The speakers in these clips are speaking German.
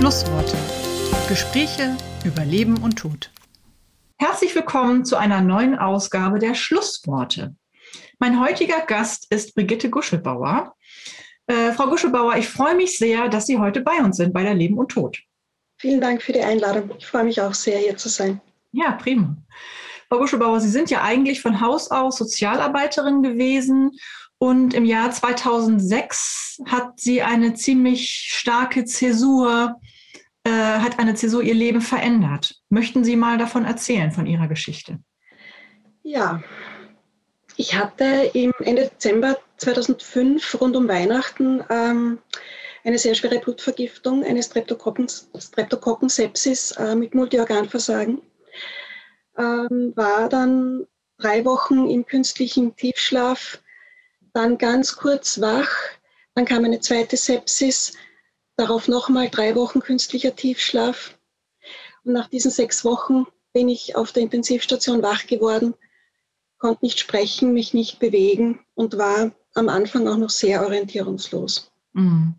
Schlussworte. Gespräche über Leben und Tod. Herzlich willkommen zu einer neuen Ausgabe der Schlussworte. Mein heutiger Gast ist Brigitte Guschelbauer. Äh, Frau Guschelbauer, ich freue mich sehr, dass Sie heute bei uns sind bei der Leben und Tod. Vielen Dank für die Einladung. Ich freue mich auch sehr, hier zu sein. Ja, prima. Frau Guschelbauer, Sie sind ja eigentlich von Haus aus Sozialarbeiterin gewesen und im Jahr 2006 hat sie eine ziemlich starke Zäsur, äh, hat eine Zäsur ihr Leben verändert. Möchten Sie mal davon erzählen, von Ihrer Geschichte? Ja, ich hatte im Ende Dezember 2005 rund um Weihnachten ähm, eine sehr schwere Blutvergiftung, eine Streptokokkensepsis äh, mit Multiorganversagen. Ähm, war dann drei Wochen im künstlichen Tiefschlaf dann ganz kurz wach, dann kam eine zweite Sepsis, darauf nochmal drei Wochen künstlicher Tiefschlaf. Und nach diesen sechs Wochen bin ich auf der Intensivstation wach geworden, konnte nicht sprechen, mich nicht bewegen und war am Anfang auch noch sehr orientierungslos. Mhm.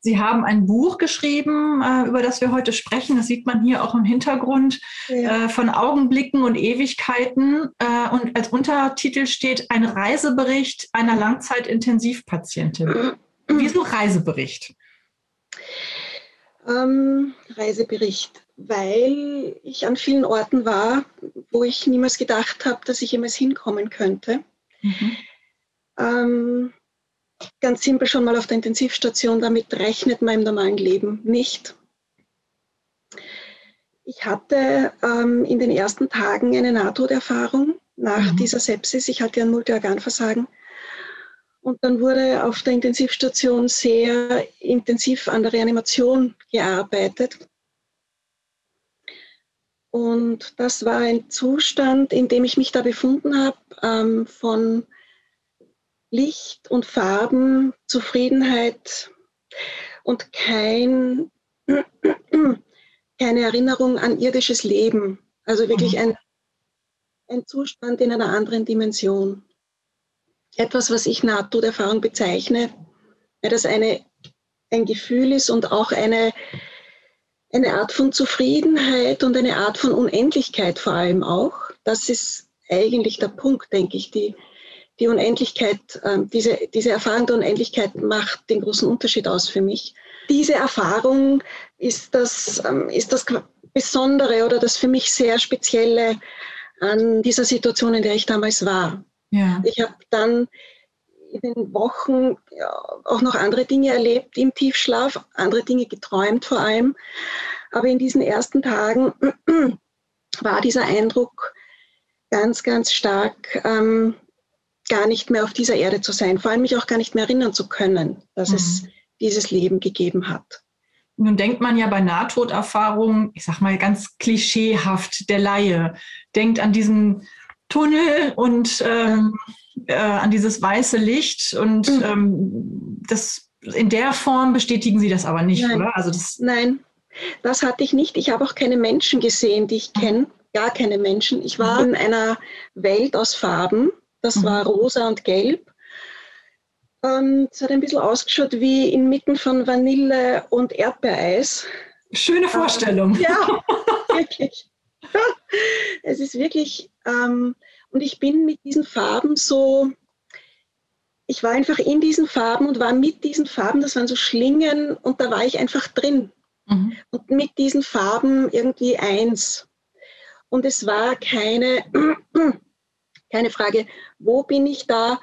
Sie haben ein Buch geschrieben, äh, über das wir heute sprechen. Das sieht man hier auch im Hintergrund ja. Äh, von Augenblicken und Ewigkeiten. Äh, und als Untertitel steht ein Reisebericht einer Langzeitintensivpatientin. Wieso Reisebericht? Ähm, Reisebericht, weil ich an vielen Orten war, wo ich niemals gedacht habe, dass ich jemals hinkommen könnte. Mhm. Ähm, ganz simpel schon mal auf der Intensivstation, damit rechnet man im normalen Leben nicht. Ich hatte ähm, in den ersten Tagen eine Nahtoderfahrung nach mhm. dieser Sepsis. Ich hatte ein Multiorganversagen. Und dann wurde auf der Intensivstation sehr intensiv an der Reanimation gearbeitet. Und das war ein Zustand, in dem ich mich da befunden habe, ähm, von Licht und Farben, Zufriedenheit und kein, keine Erinnerung an irdisches Leben. Also wirklich mhm. ein, ein Zustand in einer anderen Dimension. Etwas, was ich Nahtoderfahrung bezeichne, weil das eine, ein Gefühl ist und auch eine, eine Art von Zufriedenheit und eine Art von Unendlichkeit vor allem auch. Das ist eigentlich der Punkt, denke ich, die, die Unendlichkeit, ähm, diese, diese Erfahrung der Unendlichkeit macht den großen Unterschied aus für mich. Diese Erfahrung ist das, ähm, ist das Besondere oder das für mich sehr Spezielle an dieser Situation, in der ich damals war. Ja. Ich habe dann in den Wochen auch noch andere Dinge erlebt im Tiefschlaf, andere Dinge geträumt vor allem. Aber in diesen ersten Tagen war dieser Eindruck ganz, ganz stark, ähm, gar nicht mehr auf dieser Erde zu sein, vor allem mich auch gar nicht mehr erinnern zu können, dass mhm. es dieses Leben gegeben hat. Nun denkt man ja bei Nahtoderfahrungen, ich sag mal ganz klischeehaft, der Laie denkt an diesen Tunnel und ähm, äh, an dieses weiße Licht und mhm. ähm, das in der Form bestätigen Sie das aber nicht, Nein. oder? Also das Nein, das hatte ich nicht. Ich habe auch keine Menschen gesehen, die ich mhm. kenne, gar keine Menschen. Ich war mhm. in einer Welt aus Farben das mhm. war rosa und gelb. Und es hat ein bisschen ausgeschaut wie inmitten von Vanille und Erdbeereis. Schöne Vorstellung. Ähm, ja, wirklich. es ist wirklich, ähm, und ich bin mit diesen Farben so, ich war einfach in diesen Farben und war mit diesen Farben, das waren so Schlingen und da war ich einfach drin. Mhm. Und mit diesen Farben irgendwie eins. Und es war keine keine Frage, wo bin ich da,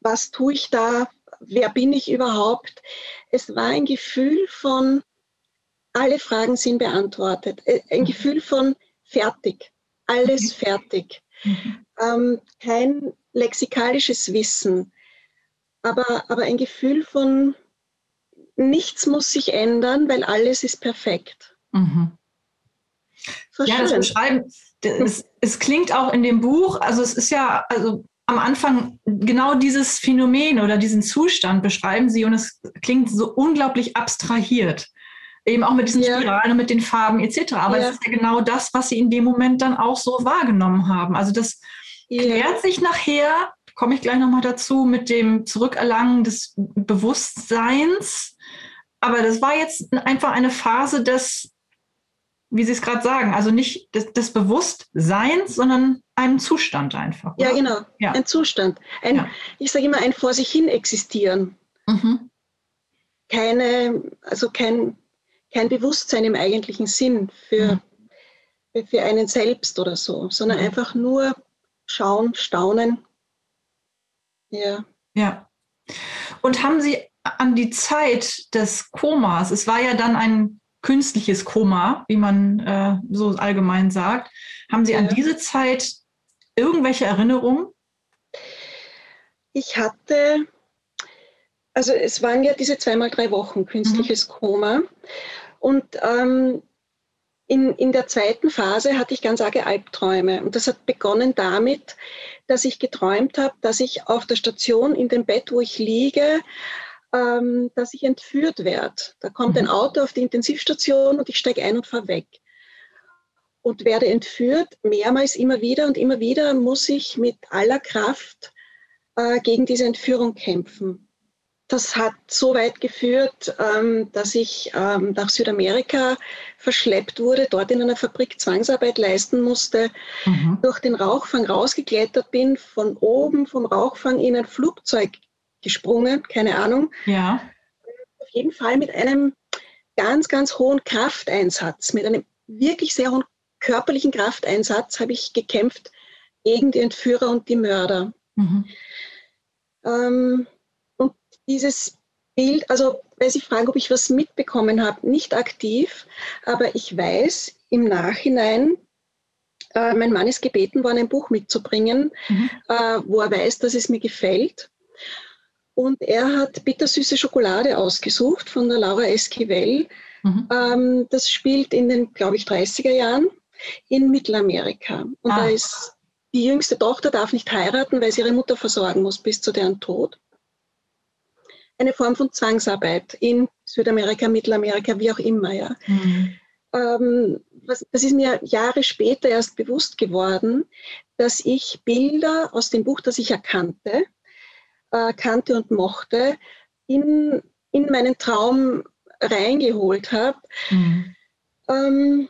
was tue ich da, wer bin ich überhaupt. Es war ein Gefühl von, alle Fragen sind beantwortet, äh, ein mhm. Gefühl von fertig, alles fertig. Mhm. Ähm, kein lexikalisches Wissen, aber, aber ein Gefühl von, nichts muss sich ändern, weil alles ist perfekt. Mhm. So ja, das Beschreiben, es, es klingt auch in dem Buch, also es ist ja, also am Anfang genau dieses Phänomen oder diesen Zustand beschreiben sie und es klingt so unglaublich abstrahiert. Eben auch mit diesen ja. Spiralen und mit den Farben etc. Aber ja. es ist ja genau das, was sie in dem Moment dann auch so wahrgenommen haben. Also das ja. klärt sich nachher, komme ich gleich nochmal dazu, mit dem Zurückerlangen des Bewusstseins aber das war jetzt einfach eine Phase des, wie Sie es gerade sagen, also nicht des, des, Bewusstseins, sondern einen Zustand einfach. Oder? Ja, genau. Ja. Ein Zustand. Ein. Ich sage immer, ein vor sich hin existieren. Mhm. Keine, also kein, kein Bewusstsein im eigentlichen Sinn für, mhm. für einen selbst oder so, sondern mhm. einfach nur schauen, staunen. Ja. Ja. Und haben Sie an die Zeit des Komas, es war ja dann ein künstliches Koma, wie man äh, so allgemein sagt, haben Sie ja. an diese Zeit irgendwelche Erinnerungen? Ich hatte, also es waren ja diese zweimal drei Wochen künstliches mhm. Koma. Und ähm, in, in der zweiten Phase hatte ich ganz arge Albträume. Und das hat begonnen damit, dass ich geträumt habe, dass ich auf der Station in dem Bett, wo ich liege, ähm, dass ich entführt werde. Da kommt ein mhm. Auto auf die Intensivstation und ich steige ein und fahre weg. Und werde entführt, mehrmals immer wieder und immer wieder muss ich mit aller Kraft äh, gegen diese Entführung kämpfen. Das hat so weit geführt, ähm, dass ich ähm, nach Südamerika verschleppt wurde, dort in einer Fabrik Zwangsarbeit leisten musste, mhm. durch den Rauchfang rausgeklettert bin, von oben vom Rauchfang in ein Flugzeug gesprungen, keine Ahnung. Ja. Auf jeden Fall mit einem ganz, ganz hohen Krafteinsatz, mit einem wirklich sehr hohen körperlichen Krafteinsatz habe ich gekämpft gegen die Entführer und die Mörder. Mhm. Ähm, dieses Bild, also weil Sie fragen, ob ich was mitbekommen habe, nicht aktiv, aber ich weiß im Nachhinein, äh, mein Mann ist gebeten worden, ein Buch mitzubringen, mhm. äh, wo er weiß, dass es mir gefällt. Und er hat bittersüße Schokolade ausgesucht von der Laura Esquivel. Mhm. Ähm, das spielt in den, glaube ich, 30er Jahren in Mittelamerika. Und ah. da ist die jüngste Tochter darf nicht heiraten, weil sie ihre Mutter versorgen muss bis zu deren Tod. Eine Form von Zwangsarbeit in Südamerika, Mittelamerika, wie auch immer. Ja. Mhm. Ähm, was, das ist mir Jahre später erst bewusst geworden, dass ich Bilder aus dem Buch, das ich erkannte, äh, kannte und mochte, in, in meinen Traum reingeholt habe mhm. ähm,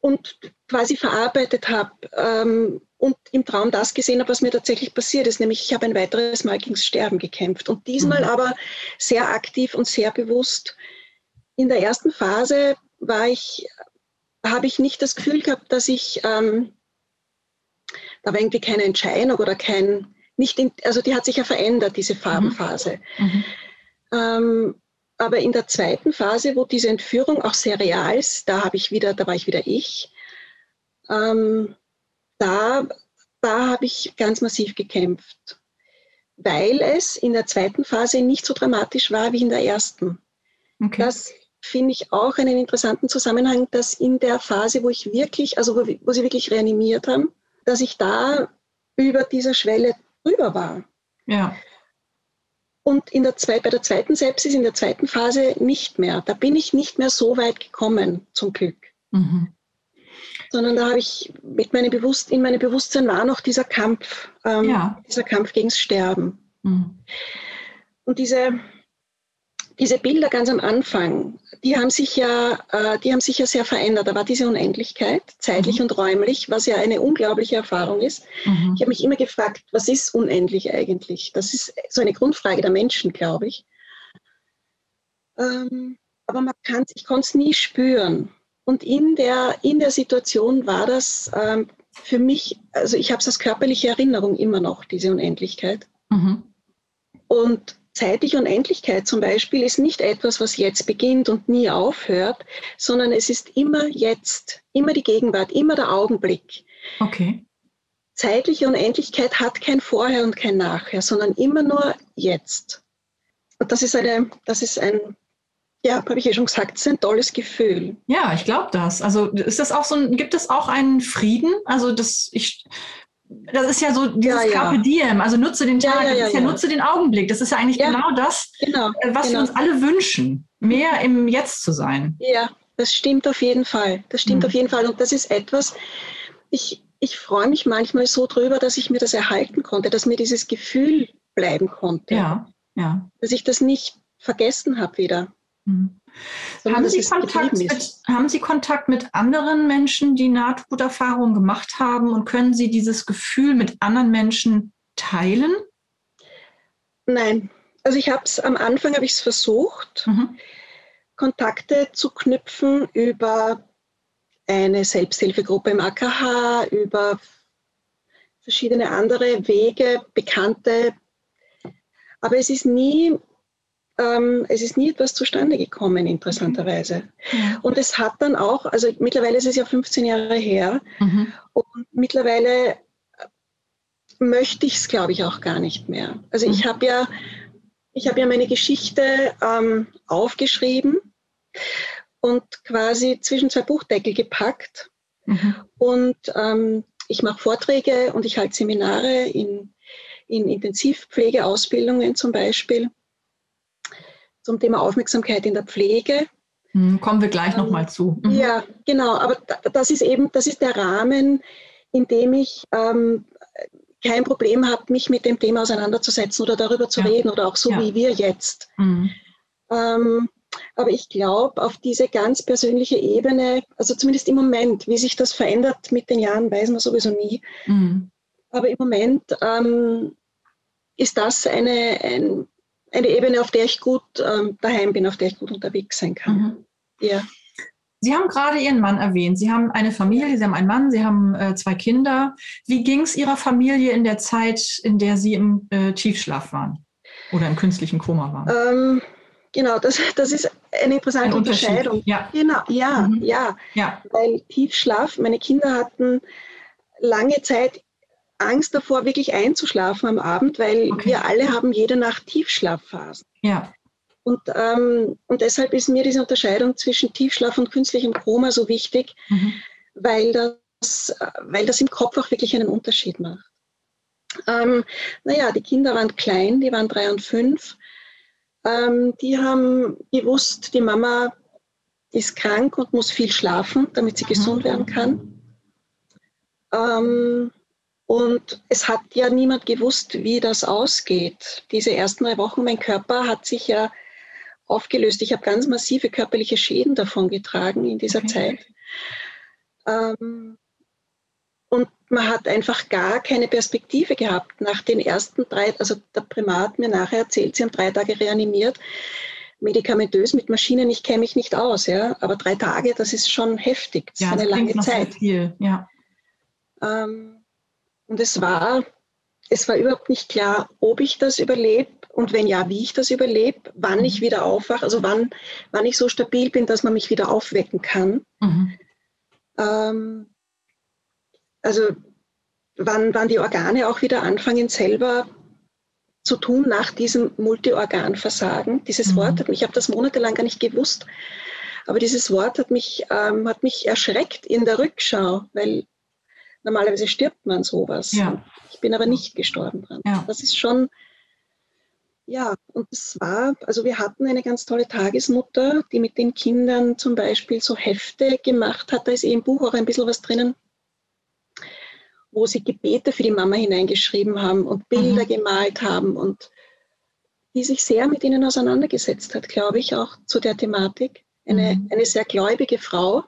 und quasi verarbeitet habe ähm, und im Traum das gesehen habe, was mir tatsächlich passiert ist, nämlich ich habe ein weiteres Mal gegen das Sterben gekämpft und diesmal mhm. aber sehr aktiv und sehr bewusst. In der ersten Phase war ich, habe ich nicht das Gefühl gehabt, dass ich, ähm, da war irgendwie keine Entscheidung oder kein, nicht in, also die hat sich ja verändert, diese Farbenphase. Mhm. mhm. Ähm, aber in der zweiten Phase, wo diese Entführung auch sehr real ist, da habe ich wieder, da war ich wieder ich. Ähm, da, da habe ich ganz massiv gekämpft, weil es in der zweiten Phase nicht so dramatisch war wie in der ersten. Okay. Das finde ich auch einen interessanten Zusammenhang, dass in der Phase, wo ich wirklich, also wo, wo sie wirklich reanimiert haben, dass ich da über dieser Schwelle drüber war. Ja. Und in der zwei, bei der zweiten Sepsis, in der zweiten Phase nicht mehr. Da bin ich nicht mehr so weit gekommen, zum Glück. Mhm. Sondern da habe ich mit meinem Bewusst, in meinem Bewusstsein war noch dieser Kampf, ähm, ja. dieser Kampf gegens Sterben. Mhm. Und diese, diese Bilder ganz am Anfang, die haben sich ja, äh, die haben sich ja sehr verändert. Da war diese Unendlichkeit, zeitlich mhm. und räumlich, was ja eine unglaubliche Erfahrung ist. Mhm. Ich habe mich immer gefragt, was ist unendlich eigentlich? Das ist so eine Grundfrage der Menschen, glaube ich. Ähm, aber man kann, ich konnte es nie spüren. Und in der, in der Situation war das ähm, für mich, also ich habe es als körperliche Erinnerung immer noch, diese Unendlichkeit. Mhm. Und zeitliche Unendlichkeit zum Beispiel ist nicht etwas, was jetzt beginnt und nie aufhört, sondern es ist immer jetzt, immer die Gegenwart, immer der Augenblick. Okay. Zeitliche Unendlichkeit hat kein Vorher und kein Nachher, sondern immer nur jetzt. Und das ist eine, das ist ein, ja, habe ich ja schon gesagt, es ist ein tolles Gefühl. Ja, ich glaube das. Also ist das auch so ein, gibt es auch einen Frieden? Also das, ich das ist ja so dieses ja, ja. Carpe Diem, also nutze den Tag, ja, ja, ja nutze den Augenblick. Das ist ja eigentlich genau das, genau, äh, was genau. wir uns alle wünschen, mehr im Jetzt zu sein. Ja, das stimmt auf jeden Fall. Das stimmt mhm. auf jeden Fall. Und das ist etwas, ich, ich freue mich manchmal so drüber, dass ich mir das erhalten konnte, dass mir dieses Gefühl bleiben konnte. Ja, ja. Dass ich das nicht vergessen habe wieder. Mhm. Haben Sie, Kontakt mit, haben Sie Kontakt mit anderen Menschen, die Nahtoderfahrungen gemacht haben und können Sie dieses Gefühl mit anderen Menschen teilen? Nein, also ich habe es am Anfang habe ich es versucht, mhm. Kontakte zu knüpfen über eine Selbsthilfegruppe im AKH, über verschiedene andere Wege, Bekannte. Aber es ist nie, ähm, es ist nie etwas zustande gekommen, interessanterweise. Mhm. Und es hat dann auch, also mittlerweile ist es ja 15 Jahre her, mhm. und mittlerweile möchte ich es, glaube ich, auch gar nicht mehr. Also ich mhm. habe ja, ich habe ja meine Geschichte ähm, aufgeschrieben und quasi zwischen zwei Buchdeckel gepackt. Mhm. Und ähm, ich mache Vorträge und ich halte Seminare in, in Intensivpflegeausbildungen zum Beispiel zum Thema Aufmerksamkeit in der Pflege. Mhm, kommen wir gleich ähm, nochmal zu. Mhm. Ja, genau, aber das ist eben, das ist der Rahmen, in dem ich ähm, kein Problem habe, mich mit dem Thema auseinanderzusetzen oder darüber zu ja. reden oder auch so ja. wie wir jetzt. Mhm. Ähm, aber ich glaube, auf diese ganz persönliche Ebene, also zumindest im Moment, wie sich das verändert mit den Jahren, weiß man sowieso nie. Mhm. Aber im Moment ähm, ist das eine, ein, eine Ebene, auf der ich gut ähm, daheim bin, auf der ich gut unterwegs sein kann. Mhm. Ja. Sie haben gerade Ihren Mann erwähnt. Sie haben eine Familie, Sie haben einen Mann, Sie haben äh, zwei Kinder. Wie ging es Ihrer Familie in der Zeit, in der Sie im äh, Tiefschlaf waren oder im künstlichen Koma waren? Ähm, genau, das, das ist eine interessante ein Unterscheidung. Ja. Genau, ja, mhm. ja, ja. Weil Tiefschlaf, meine Kinder hatten lange Zeit Angst davor, wirklich einzuschlafen am Abend, weil okay. wir alle haben jede Nacht Tiefschlafphasen. Ja. Und, ähm, und deshalb ist mir diese Unterscheidung zwischen Tiefschlaf und künstlichem Koma so wichtig, mhm. weil, das, weil das im Kopf auch wirklich einen Unterschied macht. Ähm, naja, die Kinder waren klein, die waren drei und fünf. Ähm, die haben gewusst, die Mama ist krank und muss viel schlafen, damit sie gesund mhm. werden kann. Ähm, und es hat ja niemand gewusst, wie das ausgeht. Diese ersten drei Wochen, mein Körper hat sich ja aufgelöst. Ich habe ganz massive körperliche Schäden davon getragen in dieser okay. Zeit. Ähm, und man hat einfach gar keine Perspektive gehabt. Nach den ersten drei, also der Primat hat mir nachher erzählt, sie haben drei Tage reanimiert, medikamentös mit Maschinen, ich kenne mich nicht aus, ja, aber drei Tage, das ist schon heftig, das ja, ist eine lange Zeit. Viel, ja. Ähm, und es war, es war überhaupt nicht klar, ob ich das überlebe und wenn ja, wie ich das überlebe, wann ich mhm. wieder aufwache, also wann, wann ich so stabil bin, dass man mich wieder aufwecken kann. Mhm. Ähm, also wann, wann die Organe auch wieder anfangen, selber zu tun nach diesem Multiorganversagen. Dieses mhm. Wort hat mich, ich habe das monatelang gar nicht gewusst, aber dieses Wort hat mich, ähm, hat mich erschreckt in der Rückschau, weil normalerweise stirbt man sowas. Ja. Ich bin aber nicht gestorben dran. Ja. Das ist schon, ja, und es war, also wir hatten eine ganz tolle Tagesmutter, die mit den Kindern zum Beispiel so Hefte gemacht hat. Da ist eh im Buch auch ein bisschen was drinnen, wo sie Gebete für die Mama hineingeschrieben haben und Bilder mhm. gemalt haben und die sich sehr mit ihnen auseinandergesetzt hat, glaube ich, auch zu der Thematik. Eine, mhm. eine sehr gläubige Frau.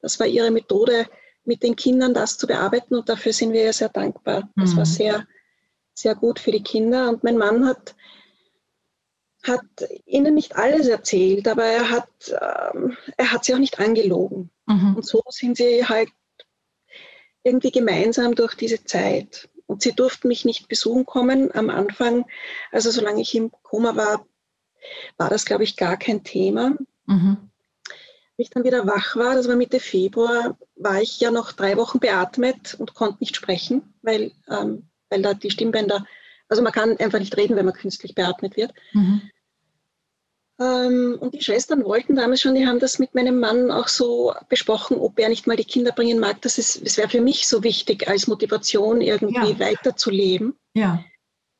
Das war ihre Methode, mit den Kindern das zu bearbeiten und dafür sind wir ja sehr dankbar. Das mhm. war sehr, sehr gut für die Kinder und mein Mann hat, hat ihnen nicht alles erzählt, aber er hat, ähm, er hat sie auch nicht angelogen. Mhm. Und so sind sie halt irgendwie gemeinsam durch diese Zeit. Und sie durften mich nicht besuchen kommen am Anfang. Also solange ich im Koma war, war das, glaube ich, gar kein Thema. Mhm. Ich dann wieder wach war, das war Mitte Februar, war ich ja noch drei Wochen beatmet und konnte nicht sprechen, weil, ähm, weil da die Stimmbänder, also man kann einfach nicht reden, wenn man künstlich beatmet wird. Mhm. Ähm, und die Schwestern wollten damals schon, die haben das mit meinem Mann auch so besprochen, ob er nicht mal die Kinder bringen mag. Das, das wäre für mich so wichtig als Motivation, irgendwie ja. weiterzuleben. Ja.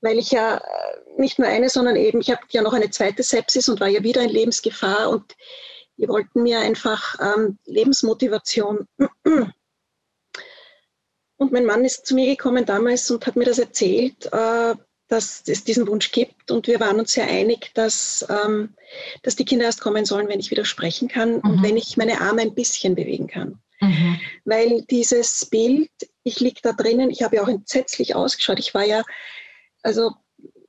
Weil ich ja nicht nur eine, sondern eben, ich habe ja noch eine zweite Sepsis und war ja wieder in Lebensgefahr und die wollten mir einfach ähm, Lebensmotivation. Und mein Mann ist zu mir gekommen damals und hat mir das erzählt. Äh, dass es diesen Wunsch gibt und wir waren uns sehr einig, dass, ähm, dass die Kinder erst kommen sollen, wenn ich wieder sprechen kann mhm. und wenn ich meine Arme ein bisschen bewegen kann. Mhm. Weil dieses Bild, ich liege da drinnen, ich habe ja auch entsetzlich ausgeschaut. Ich war ja, also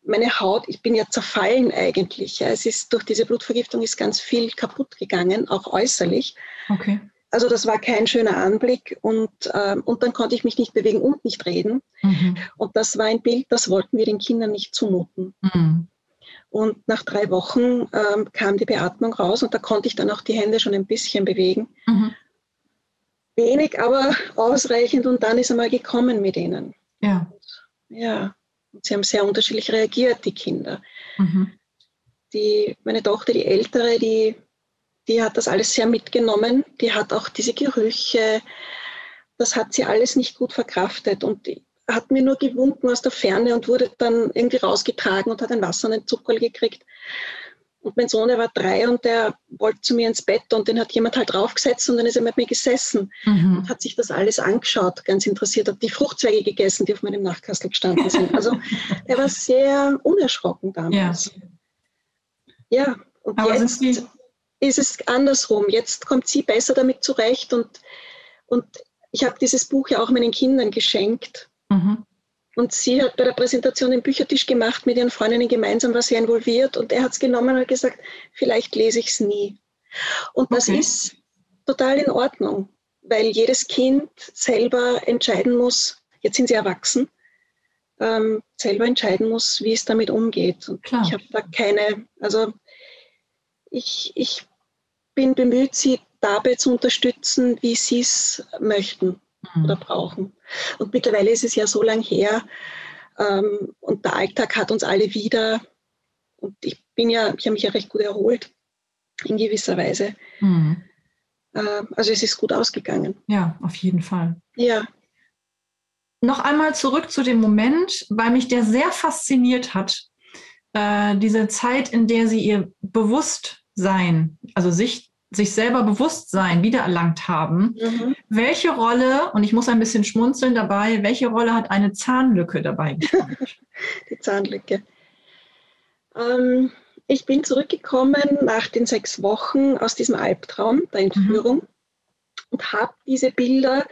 meine Haut, ich bin ja zerfallen eigentlich. Es ist durch diese Blutvergiftung ist ganz viel kaputt gegangen, auch äußerlich. Okay. Also das war kein schöner Anblick und, ähm, und dann konnte ich mich nicht bewegen und nicht reden. Mhm. Und das war ein Bild, das wollten wir den Kindern nicht zumuten. Mhm. Und nach drei Wochen ähm, kam die Beatmung raus und da konnte ich dann auch die Hände schon ein bisschen bewegen. Mhm. Wenig, aber ausreichend und dann ist er mal gekommen mit ihnen. Ja. Ja. Und sie haben sehr unterschiedlich reagiert, die Kinder. Mhm. Die, meine Tochter, die ältere, die, die hat das alles sehr mitgenommen. Die hat auch diese Gerüche, das hat sie alles nicht gut verkraftet und hat mir nur gewunken aus der Ferne und wurde dann irgendwie rausgetragen und hat ein Wasser und ein Zuckerl gekriegt. Und mein Sohn, der war drei und der wollte zu mir ins Bett und den hat jemand halt draufgesetzt und dann ist er mit mir gesessen mhm. und hat sich das alles angeschaut, ganz interessiert, hat die Fruchtzweige gegessen, die auf meinem Nachtkastel gestanden sind. Also er war sehr unerschrocken damals. Ja, ja und Aber jetzt ist es andersrum. Jetzt kommt sie besser damit zurecht und, und ich habe dieses Buch ja auch meinen Kindern geschenkt. Mhm. Und sie hat bei der Präsentation den Büchertisch gemacht mit ihren Freundinnen gemeinsam, war sehr involviert. Und er hat es genommen und gesagt, vielleicht lese ich es nie. Und das okay. ist total in Ordnung, weil jedes Kind selber entscheiden muss, jetzt sind sie erwachsen, ähm, selber entscheiden muss, wie es damit umgeht. Und Klar. ich habe da keine, also ich, ich bin bemüht, sie dabei zu unterstützen, wie sie es möchten mhm. oder brauchen. Und mittlerweile ist es ja so lang her ähm, und der Alltag hat uns alle wieder. Und ich bin ja, ich habe mich ja recht gut erholt in gewisser Weise. Mhm. Äh, also es ist gut ausgegangen. Ja, auf jeden Fall. Ja. Noch einmal zurück zu dem Moment, weil mich der sehr fasziniert hat. Äh, diese Zeit, in der Sie Ihr Bewusstsein, also sich sich selber Bewusstsein wiedererlangt haben. Mhm. Welche Rolle, und ich muss ein bisschen schmunzeln dabei, welche Rolle hat eine Zahnlücke dabei gespielt? Die Zahnlücke. Ähm, ich bin zurückgekommen nach den sechs Wochen aus diesem Albtraum der Entführung mhm. und habe diese Bilder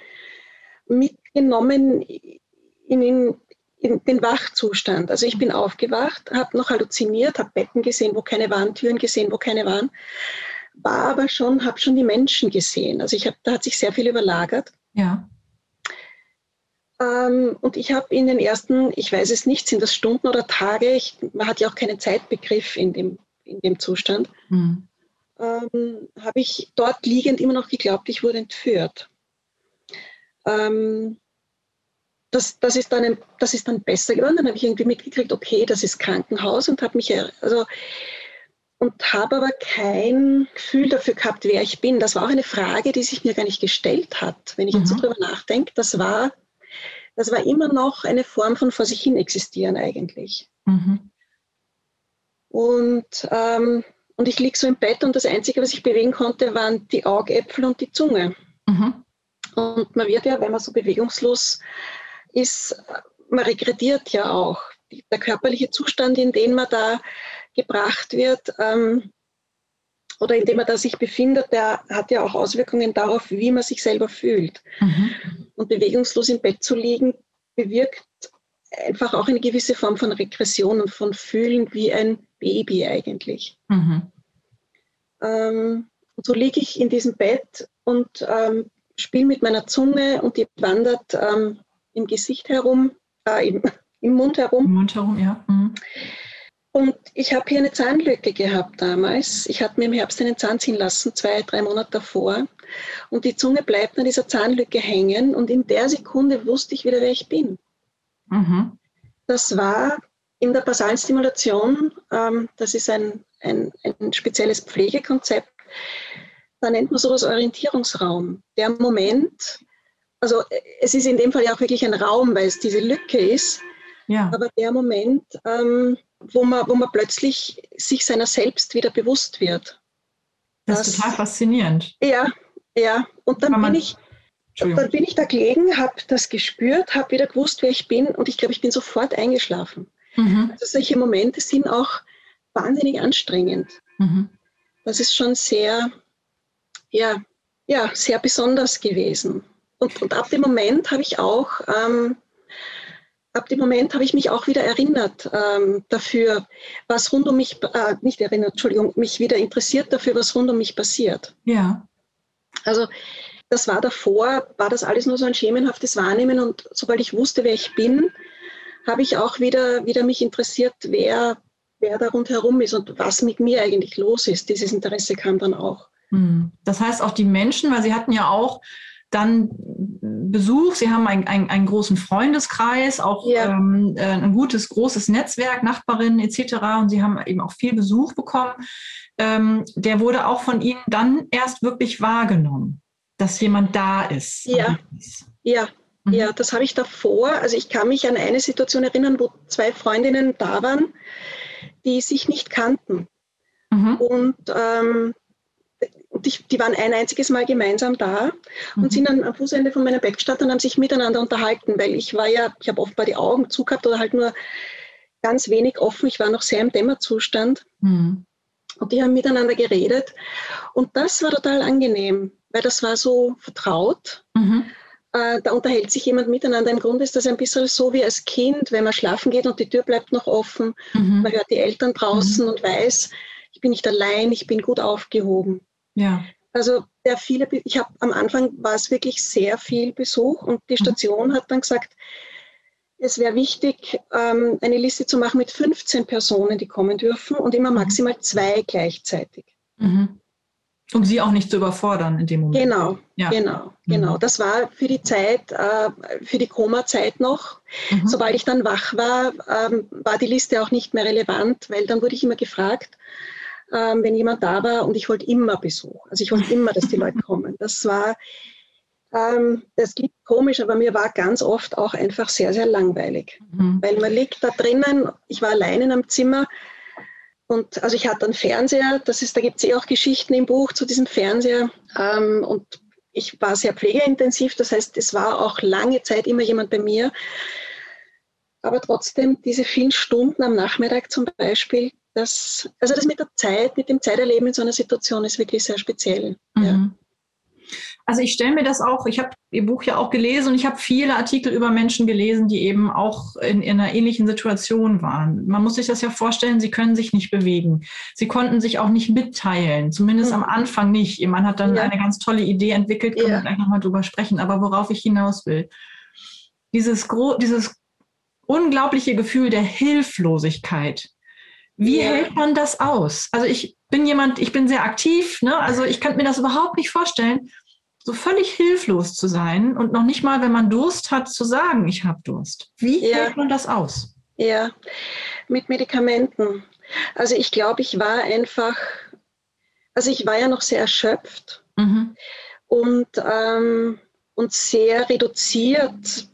mitgenommen in, in, in, den Wachzustand. Also ich bin aufgewacht, habe noch halluziniert, habe Betten gesehen, wo keine waren, Türen gesehen, wo keine waren war aber schon, habe schon die Menschen gesehen. Also ich habe, da hat sich sehr viel überlagert. Ja. Ähm, und ich habe in den ersten, ich weiß es nicht, sind das Stunden oder Tage, ich, man hat ja auch keinen Zeitbegriff in dem, in dem Zustand, mhm. ähm, habe ich dort liegend immer noch geglaubt, ich wurde entführt. Ähm, das, das, ist dann ein, das ist dann besser geworden. Dann habe ich irgendwie mitgekriegt, okay, das ist Krankenhaus und habe mich, also und habe aber kein Gefühl dafür gehabt, wer ich bin. Das war auch eine Frage, die sich mir gar nicht gestellt hat, wenn ich mhm. jetzt so mhm. drüber nachdenke. Das war, das war immer noch eine Form von vor sich hin existieren eigentlich. Mhm. Und, ähm, und ich liege so im Bett und das Einzige, was ich bewegen konnte, waren die Augäpfel und die Zunge. Mhm. Und man wird ja, wenn man so bewegungslos ist, man regrediert ja auch. Der körperliche Zustand, in den man da gebracht wird ähm, oder in dem er da sich befindet, der hat ja auch Auswirkungen darauf, wie man sich selber fühlt. Mhm. Und bewegungslos im Bett zu liegen, bewirkt einfach auch eine gewisse Form von Regression und von Fühlen wie ein Baby eigentlich. Mhm. Ähm, und so liege ich in diesem Bett und ähm, spiele mit meiner Zunge und die wandert ähm, im Gesicht herum, äh, im, im, Mund herum. Im Mund herum, ja. Mhm. Und ich habe hier eine Zahnlücke gehabt damals. Ich habe mir im Herbst einen Zahn ziehen lassen, zwei, drei Monate davor. Und die Zunge bleibt an dieser Zahnlücke hängen. Und in der Sekunde wusste ich wieder, wer ich bin. Mhm. Das war in der basalen Stimulation, ähm, das ist ein, ein, ein spezielles Pflegekonzept, da nennt man sowas Orientierungsraum. Der Moment, also es ist in dem Fall ja auch wirklich ein Raum, weil es diese Lücke ist, ja. aber der Moment, ähm, wo man, wo man plötzlich sich seiner selbst wieder bewusst wird. Das, das ist total faszinierend. Ja, ja. Und dann bin ich, dann bin ich da gelegen, habe das gespürt, habe wieder gewusst, wer ich bin und ich glaube, ich bin sofort eingeschlafen. Mhm. Also solche Momente sind auch wahnsinnig anstrengend. Mhm. Das ist schon sehr, ja, ja, sehr besonders gewesen. Und, und ab dem Moment habe ich auch, ähm, ab dem Moment habe ich mich auch wieder erinnert ähm, dafür, was rund um mich, äh, nicht erinnert, Entschuldigung, mich wieder interessiert dafür, was rund um mich passiert. Ja. Also das war davor, war das alles nur so ein schemenhaftes Wahrnehmen und sobald ich wusste, wer ich bin, habe ich auch wieder, wieder mich interessiert, wer, wer da rundherum ist und was mit mir eigentlich los ist. Dieses Interesse kam dann auch. Hm. Das heißt auch die Menschen, weil Sie hatten ja auch dann Besuch, Sie haben einen, einen, einen großen Freundeskreis, auch ja. ähm, äh, ein gutes, großes Netzwerk, Nachbarinnen etc. Und Sie haben eben auch viel Besuch bekommen. Ähm, der wurde auch von Ihnen dann erst wirklich wahrgenommen, dass jemand da ist. Ja, ja. Mhm. Ja, das habe ich davor. Also ich kann mich an eine Situation erinnern, wo zwei Freundinnen da waren, die sich nicht kannten. Mhm. Und ähm, die, die, waren ein einziges Mal gemeinsam da und mhm. sind dann am Fußende von Bett gestanden und haben sich miteinander unterhalten, weil ich war ja, ich habe offenbar die Augen zugehabt oder halt nur ganz wenig offen. Ich war noch sehr im Dämmerzustand. Mhm. Und die haben miteinander geredet. Und das war total angenehm, weil das war so vertraut. Mhm. Äh, da unterhält sich jemand miteinander. Im Grunde ist das ein bisschen so wie als Kind, wenn man schlafen geht und die Tür bleibt noch offen. Mhm. Man hört die Eltern draußen mhm. und weiß, ich bin nicht allein, ich bin gut aufgehoben. Ja. Also der viele, ich habe am Anfang war es wirklich sehr viel Besuch und die mhm. Station mhm. hat dann gesagt, es wäre wichtig, ähm, eine Liste zu machen mit 15 Personen, die kommen dürfen und immer mhm. maximal zwei gleichzeitig. Mhm. Um sie auch nicht zu überfordern in dem Moment. Genau, ja. genau, genau. Mhm. Das war für die Zeit, äh, für die Koma-Zeit noch. Mhm. Sobald ich dann wach war, ähm, war die Liste auch nicht mehr relevant, weil dann wurde ich immer gefragt, ähm, wenn jemand da war und ich wollte immer Besuch. Also ich wollte immer, dass die Leute kommen. Das war, ähm, das klingt komisch, aber mir war ganz oft auch einfach sehr, sehr langweilig. Mhm. Weil man liegt da drinnen, ich war allein in einem Zimmer und also ich hatte einen Fernseher, das ist, da gibt es eh auch Geschichten im Buch zu diesem Fernseher. Ähm, und ich war sehr pflegeintensiv, das heißt, es war auch lange Zeit immer jemand bei mir. Aber trotzdem, diese vielen Stunden am Nachmittag zum Beispiel, das, also das mit der Zeit, mit dem Zeiterleben in so einer Situation ist wirklich sehr speziell. Mhm. Ja. Also ich stelle mir das auch, ich habe Ihr Buch ja auch gelesen und ich habe viele Artikel über Menschen gelesen, die eben auch in, in, einer ähnlichen Situation waren. Man muss sich das ja vorstellen, sie können sich nicht bewegen. Sie konnten sich auch nicht mitteilen, zumindest mhm. am Anfang nicht. Ihr Mann hat dann ja. eine ganz tolle Idee entwickelt, können ja. wir gleich nochmal drüber sprechen. Aber worauf ich hinaus will, dieses, dieses unglaubliche Gefühl der Hilflosigkeit, wie ja. hält man das aus? Also ich bin jemand, ich bin sehr aktiv, ne? also ich kann mir das überhaupt nicht vorstellen, so völlig hilflos zu sein und noch nicht mal, wenn man Durst hat, zu sagen, ich habe Durst. Wie ja. hält man das aus? Ja, mit Medikamenten. Also ich glaube, ich war einfach, also ich war ja noch sehr erschöpft mhm. und, ähm, und sehr reduziert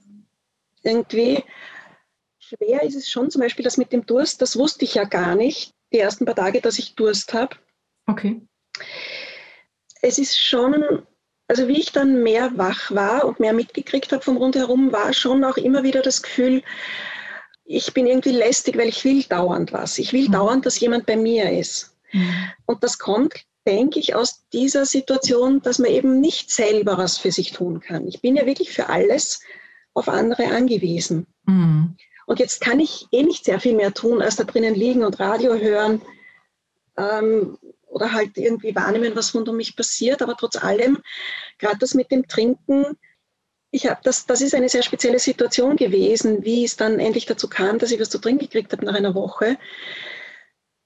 irgendwie schwer ist es schon, zum Beispiel das mit dem Durst, das wusste ich ja gar nicht, die ersten paar Tage, dass ich Durst habe. Okay. Es ist schon, also wie ich dann mehr wach war und mehr mitgekriegt habe vom Rundherum, war schon auch immer wieder das Gefühl, ich bin irgendwie lästig, weil ich will dauernd was. Ich will mhm. dauernd, dass jemand bei mir ist. Mhm. Und das kommt, denke ich, aus dieser Situation, dass man eben nicht selber was für sich tun kann. Ich bin ja wirklich für alles auf andere angewiesen. Mhm. Und jetzt kann ich eh nicht sehr viel mehr tun, als da drinnen liegen und Radio hören ähm, oder halt irgendwie wahrnehmen, was rund um mich passiert. Aber trotz allem, gerade das mit dem Trinken, ich habe das, das ist eine sehr spezielle Situation gewesen, wie es dann endlich dazu kam, dass ich was zu trinken gekriegt habe nach einer Woche,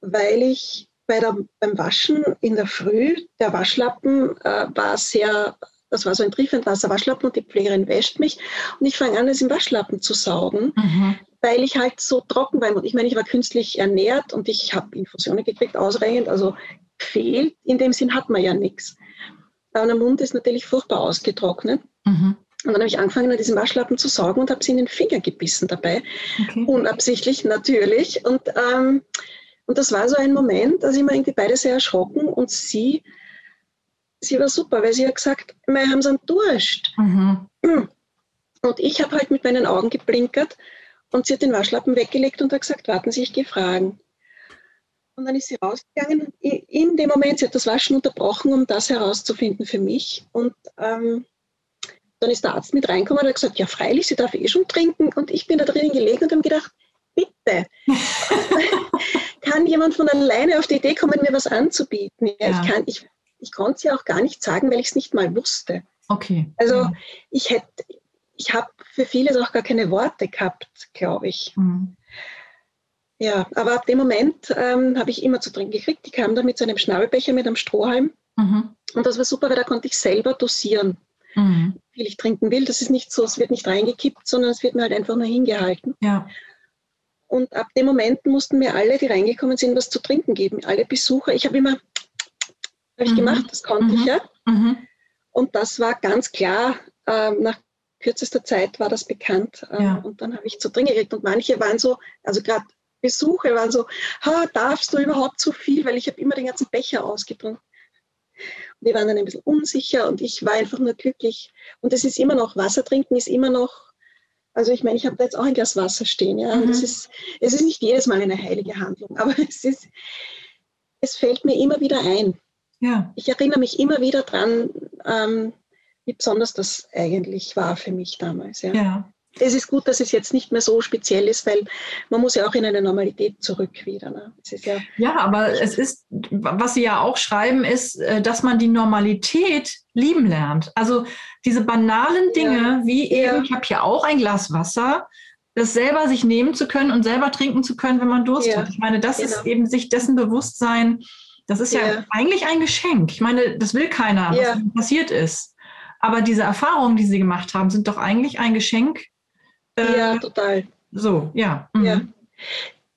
weil ich bei der, beim Waschen in der Früh, der Waschlappen äh, war sehr das war so ein Triefentwasser-Waschlappen und die Pflegerin wäscht mich und ich fange an, es im Waschlappen zu saugen, mhm. weil ich halt so trocken war. Ich meine, ich war künstlich ernährt und ich habe Infusionen gekriegt, ausreichend, also gefehlt. In dem Sinn hat man ja nichts. Aber der Mund ist natürlich furchtbar ausgetrocknet. Mhm. Und dann habe ich angefangen, an diesem Waschlappen zu saugen und habe sie in den Finger gebissen dabei. Okay. Unabsichtlich natürlich. Und, ähm, und das war so ein Moment, da sind wir irgendwie beide sehr erschrocken und sie sie war super, weil sie hat gesagt, wir haben so einen Durst. Mhm. Und ich habe halt mit meinen Augen geblinkert Und sie hat den Waschlappen weggelegt und hat gesagt, warten Sie, ich gehe fragen. Und dann ist sie rausgegangen. In dem Moment, sie hat das Waschen unterbrochen, um das herauszufinden für mich. Und ähm, dann ist der Arzt mit reingekommen und hat gesagt, ja freilich, sie darf eh schon trinken. Und ich bin da drinnen gelegen und habe gedacht, bitte, kann jemand von alleine auf die Idee kommen, mir was anzubieten? Ja, ja. Ich, kann, ich, ich konnte es ja auch gar nicht sagen, weil ich es nicht mal wusste. Okay. Also ja. ich hätte, ich habe für vieles auch gar keine Worte gehabt, glaube ich. Mhm. Ja, aber ab dem Moment ähm, habe ich immer zu trinken gekriegt. Die kam dann mit so einem Schnabelbecher mit einem Strohhalm. Mhm. Und das war super, weil da konnte ich selber dosieren, mhm. wie viel ich trinken will. Das ist nicht so, es wird nicht reingekippt, sondern es wird mir halt einfach nur hingehalten. Ja. Und ab dem Moment mussten mir alle, die reingekommen sind, was zu trinken geben. Alle Besucher. Ich habe immer, habe ich mhm. gemacht, das konnte ich mhm. ja. Mhm. Und das war ganz klar, äh, nach kürzester Zeit war das bekannt. Äh, ja. Und dann habe ich zu trinken gekriegt. Und manche waren so, also gerade Besuche waren so, darfst du überhaupt so viel? Weil ich habe immer den ganzen Becher ausgetrunken. Und die waren dann ein bisschen unsicher und ich war einfach nur glücklich. Und es ist immer noch, Wasser trinken ist immer noch, also ich meine, ich habe da jetzt auch ein Glas Wasser stehen, ja. Mhm. es ist, es ist nicht jedes Mal eine heilige Handlung, aber es ist, es fällt mir immer wieder ein. Ja. Ich erinnere mich immer wieder dran, ähm, wie besonders das eigentlich war für mich damals. Ja. ja es ist gut, dass es jetzt nicht mehr so speziell ist, weil man muss ja auch in eine Normalität zurück wieder. Ne? Ja, ja, aber es ist, was Sie ja auch schreiben, ist, äh, dass man die Normalität lieben lernt. Also diese banalen Dinge, ja. wie eben, ich habe hier auch ein Glas Wasser, das selber sich nehmen zu können und selber trinken zu können, wenn man Durst hat. Ich meine, das genau. ist eben sich dessen bewusst sein, das ist ja, eigentlich ein Geschenk. Ich meine, das will keiner, was passiert ist. Aber diese Erfahrungen, die Sie gemacht haben, sind doch eigentlich ein Geschenk, äh, ja, total. So, ja. Mhm. ja.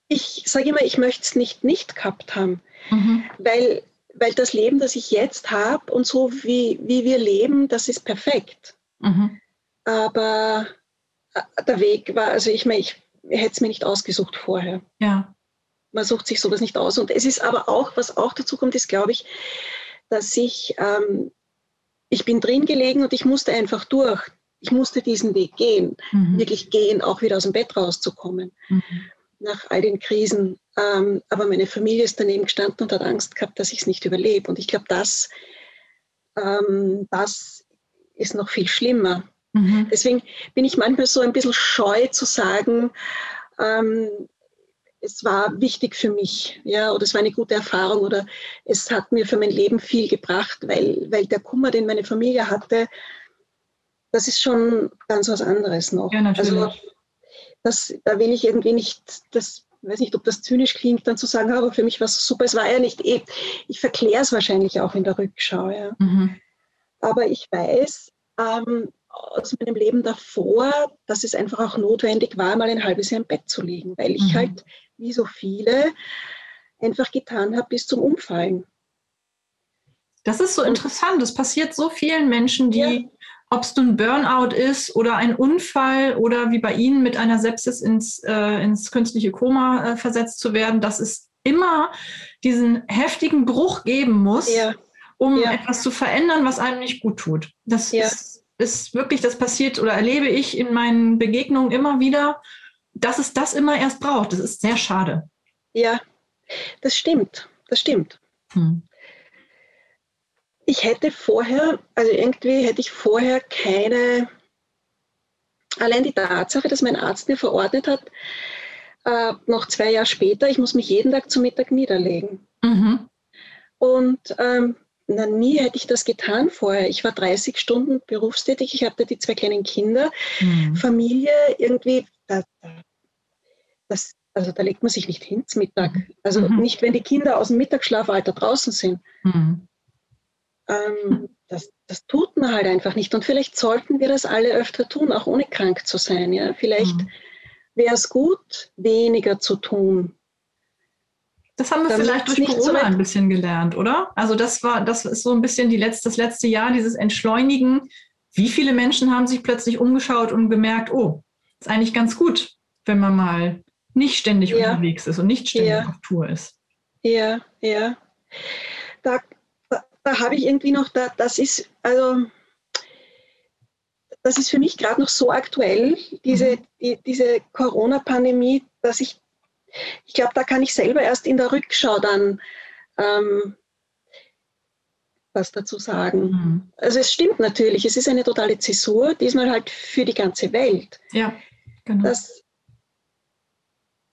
Ich sage immer, ich möchte es nicht nicht gehabt haben, mhm. weil, weil das Leben, das ich jetzt habe und so wie, wie wir leben, das ist perfekt. Mhm. Aber äh, der Weg war, also ich meine, ich hätte es mir nicht ausgesucht vorher. Ja. Man sucht sich sowas nicht aus. Und es ist aber auch, was auch dazu kommt, ist, glaube ich, dass ich, ähm, ich bin drin gelegen und ich musste einfach durch ich musste diesen Weg gehen, mhm. wirklich gehen, auch wieder aus dem Bett rauszukommen, mhm. nach all den Krisen. Ähm, aber meine Familie ist daneben gestanden und hat Angst gehabt, dass ich es nicht überlebe. Und ich glaube, das, ähm, das ist noch viel schlimmer. Mhm. Deswegen bin ich manchmal so ein bisschen scheu zu sagen, ähm, es war wichtig für mich, ja, oder es war eine gute Erfahrung oder es hat mir für mein Leben viel gebracht, weil, weil der Kummer, den meine Familie hatte, das ist schon ganz was anderes noch. Ja, natürlich. Also das, da will ich irgendwie nicht, das weiß nicht, ob das zynisch klingt, dann zu sagen, aber für mich war es super. Es war ja nicht, eh, ich verkläre es wahrscheinlich auch in der Rückschau. Ja. Mhm. Aber ich weiß ähm, aus meinem Leben davor, dass es einfach auch notwendig war, mal ein halbes Jahr im Bett zu liegen, weil ich mhm. halt, wie so viele, einfach getan habe bis zum Umfallen. Das ist so interessant. Das passiert so vielen Menschen, die ja ob es nun Burnout ist oder ein Unfall oder wie bei Ihnen mit einer Sepsis ins, äh, ins künstliche Koma äh, versetzt zu werden, dass es immer diesen heftigen Bruch geben muss, ja. um ja. etwas zu verändern, was einem nicht gut tut. Das ist, ist wirklich, das passiert oder erlebe ich in meinen Begegnungen immer wieder, dass es das immer erst braucht. Das ist sehr schade. Ja, das stimmt. Das stimmt. Hm ich hätte vorher, also irgendwie hätte ich vorher keine, allein die Tatsache, dass mein Arzt mir verordnet hat, äh, noch zwei Jahre später, ich muss mich jeden Tag zum Mittag niederlegen. Mhm. Und ähm, na, nie hätte ich das getan vorher. Ich war 30 Stunden berufstätig, ich hatte die zwei kleinen Kinder, mhm. Familie, irgendwie, da, das, also da legt man sich nicht hin zum Mittag. Also mhm. nicht, wenn die Kinder aus dem Mittagsschlafalter draußen sind. Mhm. Ähm, das, das, tut man halt einfach nicht. Und vielleicht sollten wir das alle öfter tun, auch ohne krank zu sein. Ja? Vielleicht mhm. wäre es gut, weniger zu tun. Das haben wir vielleicht durch Corona so ein bisschen gelernt, oder? Also das war, das ist so ein bisschen die letzte, das letzte Jahr, dieses Entschleunigen. Wie viele Menschen haben sich plötzlich umgeschaut und gemerkt, oh, ist eigentlich ganz gut, wenn man mal nicht ständig ja. unterwegs ist und nicht ständig ja. auf Tour ist. Ja, ja. Da da habe ich irgendwie noch, da, das ist, also das ist für mich gerade noch so aktuell, diese, mhm. die, diese Corona-Pandemie, dass ich, ich glaube, da kann ich selber erst in der Rückschau dann ähm, was dazu sagen. Mhm. Also es stimmt natürlich, es ist eine totale Zäsur, diesmal halt für die ganze Welt. Ja, genau. Das,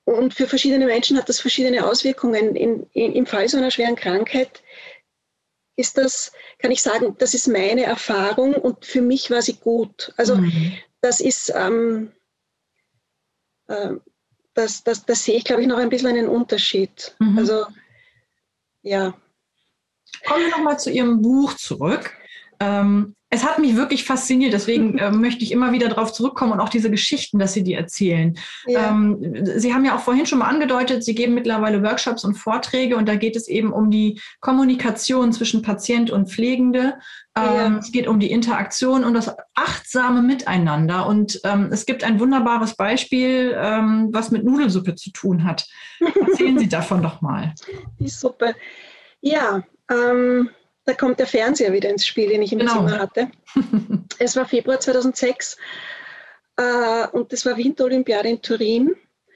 und für verschiedene Menschen hat das verschiedene Auswirkungen. In, in, Im Fall so einer schweren Krankheit ist das, kann ich sagen, das ist meine Erfahrung und für mich war sie gut. Also mhm. das ist, ähm, äh, das, das, das sehe ich, glaube ich, noch ein bisschen einen Unterschied. Mhm. Also ja. Kommen wir nochmal zu Ihrem Buch zurück. Ähm, es hat mich wirklich fasziniert, deswegen äh, möchte ich immer wieder darauf zurückkommen und auch diese Geschichten, dass Sie die erzählen. Ja. Ähm, Sie haben ja auch vorhin schon mal angedeutet, Sie geben mittlerweile Workshops und Vorträge und da geht es eben um die Kommunikation zwischen Patient und Pflegende. Ähm, ja. Es geht um die Interaktion und das achtsame Miteinander. Und ähm, es gibt ein wunderbares Beispiel, ähm, was mit Nudelsuppe zu tun hat. Erzählen Sie davon doch mal. Die Suppe. Ja, ähm, da kommt der Fernseher wieder ins Spiel, den ich im genau. Zimmer hatte. es war Februar 2006 äh, und das war Winterolympiade in Turin.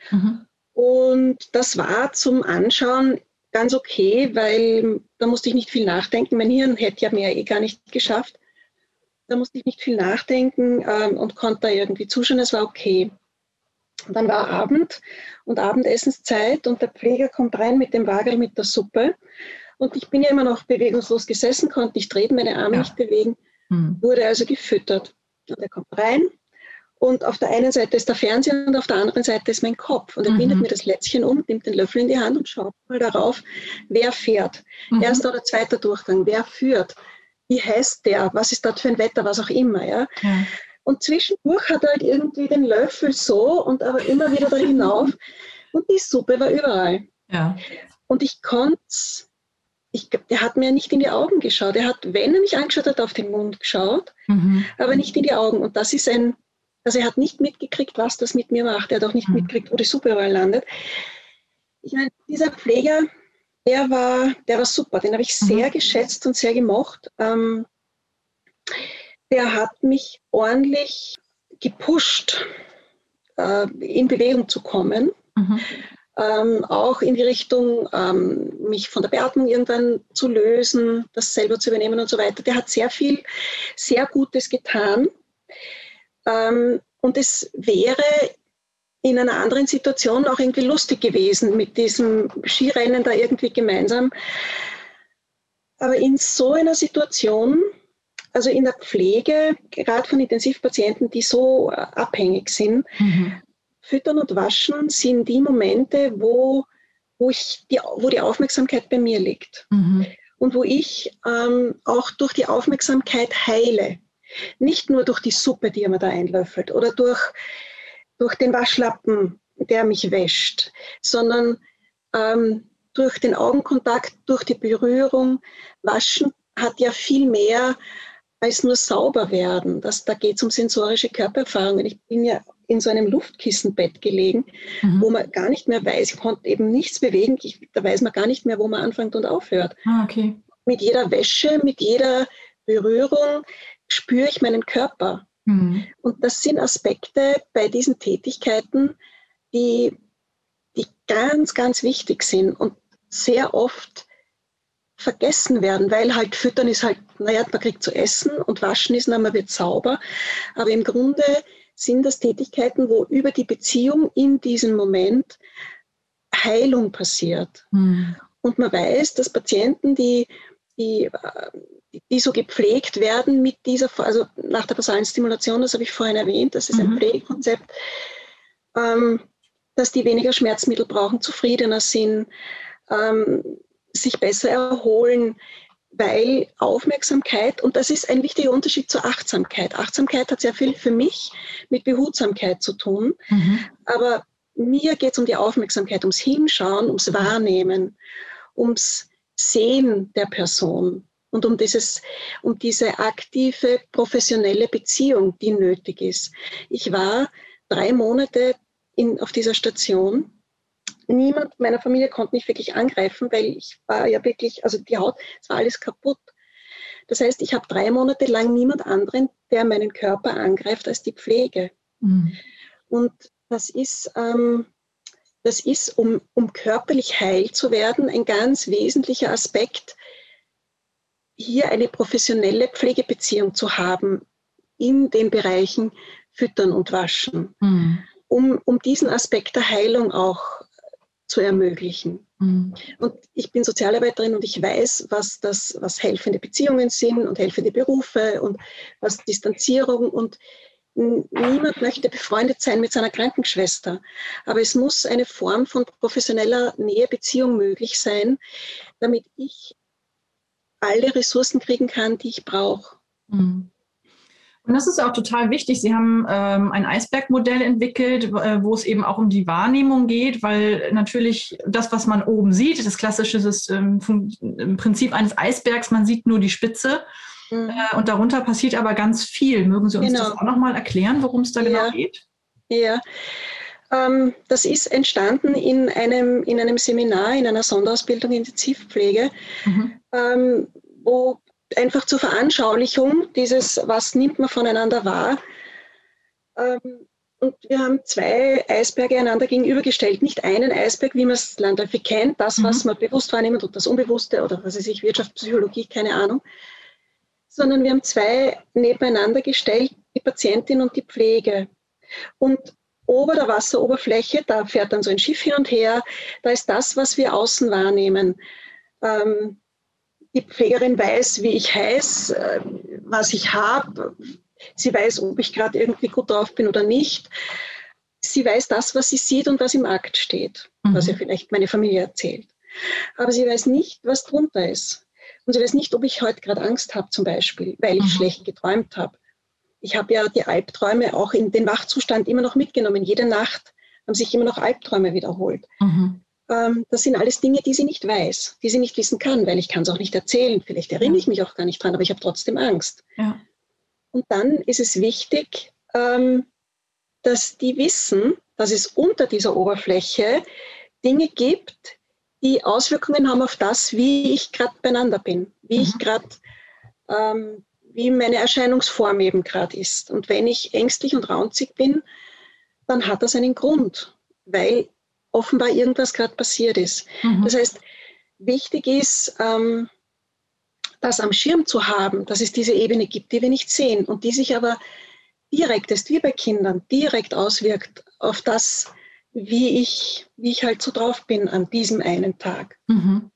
Mhm. Und das war zum Anschauen ganz okay, weil da musste ich nicht viel nachdenken. Mein Hirn hätte ja mehr eh gar nicht geschafft. Da musste ich nicht viel nachdenken ähm, und konnte da irgendwie zuschauen. Es war okay. Und dann war Abend und Abendessenszeit und der Pfleger kommt rein mit dem Wagel mit der Suppe. Und ich bin ja immer noch bewegungslos gesessen, konnte nicht reden, meine Arme ja. nicht bewegen, hm. wurde also gefüttert. Und er kommt rein und auf der einen Seite ist der Fernseher und auf der anderen Seite ist mein Kopf. Und er mhm. bindet mir das Lätzchen um, nimmt den Löffel in die Hand und schaut mal darauf, wer fährt. Mhm. Erster oder zweiter Durchgang, wer führt, wie heißt der, was ist dort für ein Wetter, was auch immer. Ja? ja. Und zwischendurch hat er halt irgendwie den Löffel so und aber immer wieder da hinauf. Und die Suppe war überall. Ja. Und ich konnte ich, der hat mir nicht in die Augen geschaut. Er hat, wenn er mich angeschaut hat, auf den Mund geschaut, mhm. aber nicht in die Augen. Und das ist ein, also er hat nicht mitgekriegt, was das mit mir macht. Er hat auch nicht mhm. mitgekriegt, wo die Suppe überall landet. Ich meine, dieser Pfleger, der war, der war super. Den habe ich mhm. sehr geschätzt und sehr gemocht. Ähm, der hat mich ordentlich gepusht, äh, in Bewegung zu kommen. Mhm ähm, auch in die Richtung, ähm, mich von der Beatmung irgendwann zu lösen, das selber zu übernehmen und so weiter. Der hat sehr viel, sehr Gutes getan. Ähm, und es wäre in einer anderen Situation auch irgendwie lustig gewesen mit diesem Skirennen da irgendwie gemeinsam. Aber in so einer Situation, also in der Pflege, gerade von Intensivpatienten, die so abhängig sind, mhm. Füttern und Waschen sind die Momente, wo, wo, ich die, wo die Aufmerksamkeit bei mir liegt. Mhm. Und wo ich ähm, auch durch die Aufmerksamkeit heile. Nicht nur durch die Suppe, die er mir da einlöffelt oder durch, durch den Waschlappen, der mich wäscht, sondern ähm, durch den Augenkontakt, durch die Berührung. Waschen hat ja viel mehr als nur sauber werden. Das, da geht es um sensorische Körpererfahrungen. Ich bin ja in so einem Luftkissenbett gelegen, mhm. wo man gar nicht mehr weiß, ich konnte eben nichts bewegen, ich, da weiß man gar nicht mehr, wo man anfängt und aufhört. Ah, okay. Mit jeder Wäsche, mit jeder Berührung spüre ich meinen Körper. Mhm. Und das sind Aspekte bei diesen Tätigkeiten, die, die ganz, ganz wichtig sind und sehr oft vergessen werden, weil halt Füttern ist halt, naja, man kriegt zu essen und Waschen ist, na, man wird sauber. Aber im Grunde sind das Tätigkeiten, wo über die Beziehung in diesem Moment Heilung passiert. Mhm. Und man weiß, dass Patienten, die, die, die so gepflegt werden mit dieser, also nach der basalen Stimulation, das habe ich vorhin erwähnt, das ist ein mhm. Pflegekonzept, ähm, dass die weniger Schmerzmittel brauchen, zufriedener sind, ähm, sich besser erholen, weil Aufmerksamkeit, und das ist ein wichtiger Unterschied zur Achtsamkeit. Achtsamkeit hat sehr viel für mich mit Behutsamkeit zu tun, mhm. aber mir geht es um die Aufmerksamkeit, ums Hinschauen, ums Wahrnehmen, ums Sehen der Person und um, dieses, um diese aktive professionelle Beziehung, die nötig ist. Ich war drei Monate in, auf dieser Station niemand meiner Familie konnte mich wirklich angreifen, weil ich war ja wirklich, also die Haut, es war alles kaputt. Das heißt, ich habe drei Monate lang niemand anderen, der meinen Körper angreift, als die Pflege. Mhm. Und das ist, ähm, das ist um, um körperlich heil zu werden, ein ganz wesentlicher Aspekt, hier eine professionelle Pflegebeziehung zu haben in den Bereichen Füttern und Waschen, mhm. um, um diesen Aspekt der Heilung auch zu ermöglichen. Mhm. Und ich bin Sozialarbeiterin und ich weiß, was das, was helfende Beziehungen sind und helfende Berufe und was Distanzierung und niemand möchte befreundet sein mit seiner Krankenschwester. Aber es muss eine Form von professioneller Nähebeziehung möglich sein, damit ich alle Ressourcen kriegen kann, die ich brauche. Mhm. Und das ist auch total wichtig. Sie haben ähm, ein Eisbergmodell entwickelt, äh, wo es eben auch um die Wahrnehmung geht, weil natürlich das, was man oben sieht, das klassische System, im Prinzip eines Eisbergs, man sieht nur die Spitze mhm. äh, und darunter passiert aber ganz viel. Mögen Sie uns genau. das auch nochmal erklären, worum es da genau ja. genau geht? Ja. Ähm, das ist entstanden in einem, in einem Seminar, in einer Sonderausbildung Intensivpflege, mhm. ähm, wo einfach zur Veranschaulichung dieses, was nimmt man voneinander wahr. Ähm, und wir haben zwei Eisberge einander gegenübergestellt. Nicht einen Eisberg, wie man es landläufig kennt, das, mhm. was man bewusst wahrnimmt und das Unbewusste oder was weiß ich, Wirtschaftspsychologie, keine Ahnung, sondern wir haben zwei nebeneinander gestellt, die Patientin und die Pflege. Und ober der Wasseroberfläche, da fährt dann so ein Schiff hin und her, da ist das, was wir außen wahrnehmen. Ähm, die Pflegerin weiß, wie ich heiße, äh, was ich habe. Sie weiß, ob ich gerade irgendwie gut drauf bin oder nicht. Sie weiß das, was sie sieht und was im Akt steht, mhm. was ihr vielleicht meine Familie erzählt. Aber sie weiß nicht, was drunter ist. Und sie weiß nicht, ob ich heute gerade Angst habe, zum Beispiel, weil ich mhm. schlecht geträumt habe. Ich habe ja die Albträume auch in den Wachzustand immer noch mitgenommen. Jede Nacht haben sich immer noch Albträume wiederholt. Mhm ähm, das sind alles Dinge, die sie nicht weiß, die sie nicht wissen kann, weil ich kann es auch nicht erzählen. Vielleicht erinnere ich mich auch gar nicht dran, aber ich habe trotzdem Angst. Ja. Und dann ist es wichtig, ähm, dass die wissen, dass es unter dieser Oberfläche Dinge gibt, die Auswirkungen haben auf das, wie ich gerade beieinander bin, wie mhm. ich gerade, ähm, wie meine Erscheinungsform eben gerade ist. Und wenn ich ängstlich und raunzig bin, dann hat das einen Grund, weil offenbar irgendwas gerade passiert ist. Mhm. Das heißt, wichtig ist, ähm, das am Schirm zu haben, dass es diese Ebene gibt, die wir nicht sehen und die sich aber direkt ist, wie bei Kindern, direkt auswirkt auf das, wie ich, wie ich halt so drauf bin an diesem einen Tag. Mhm.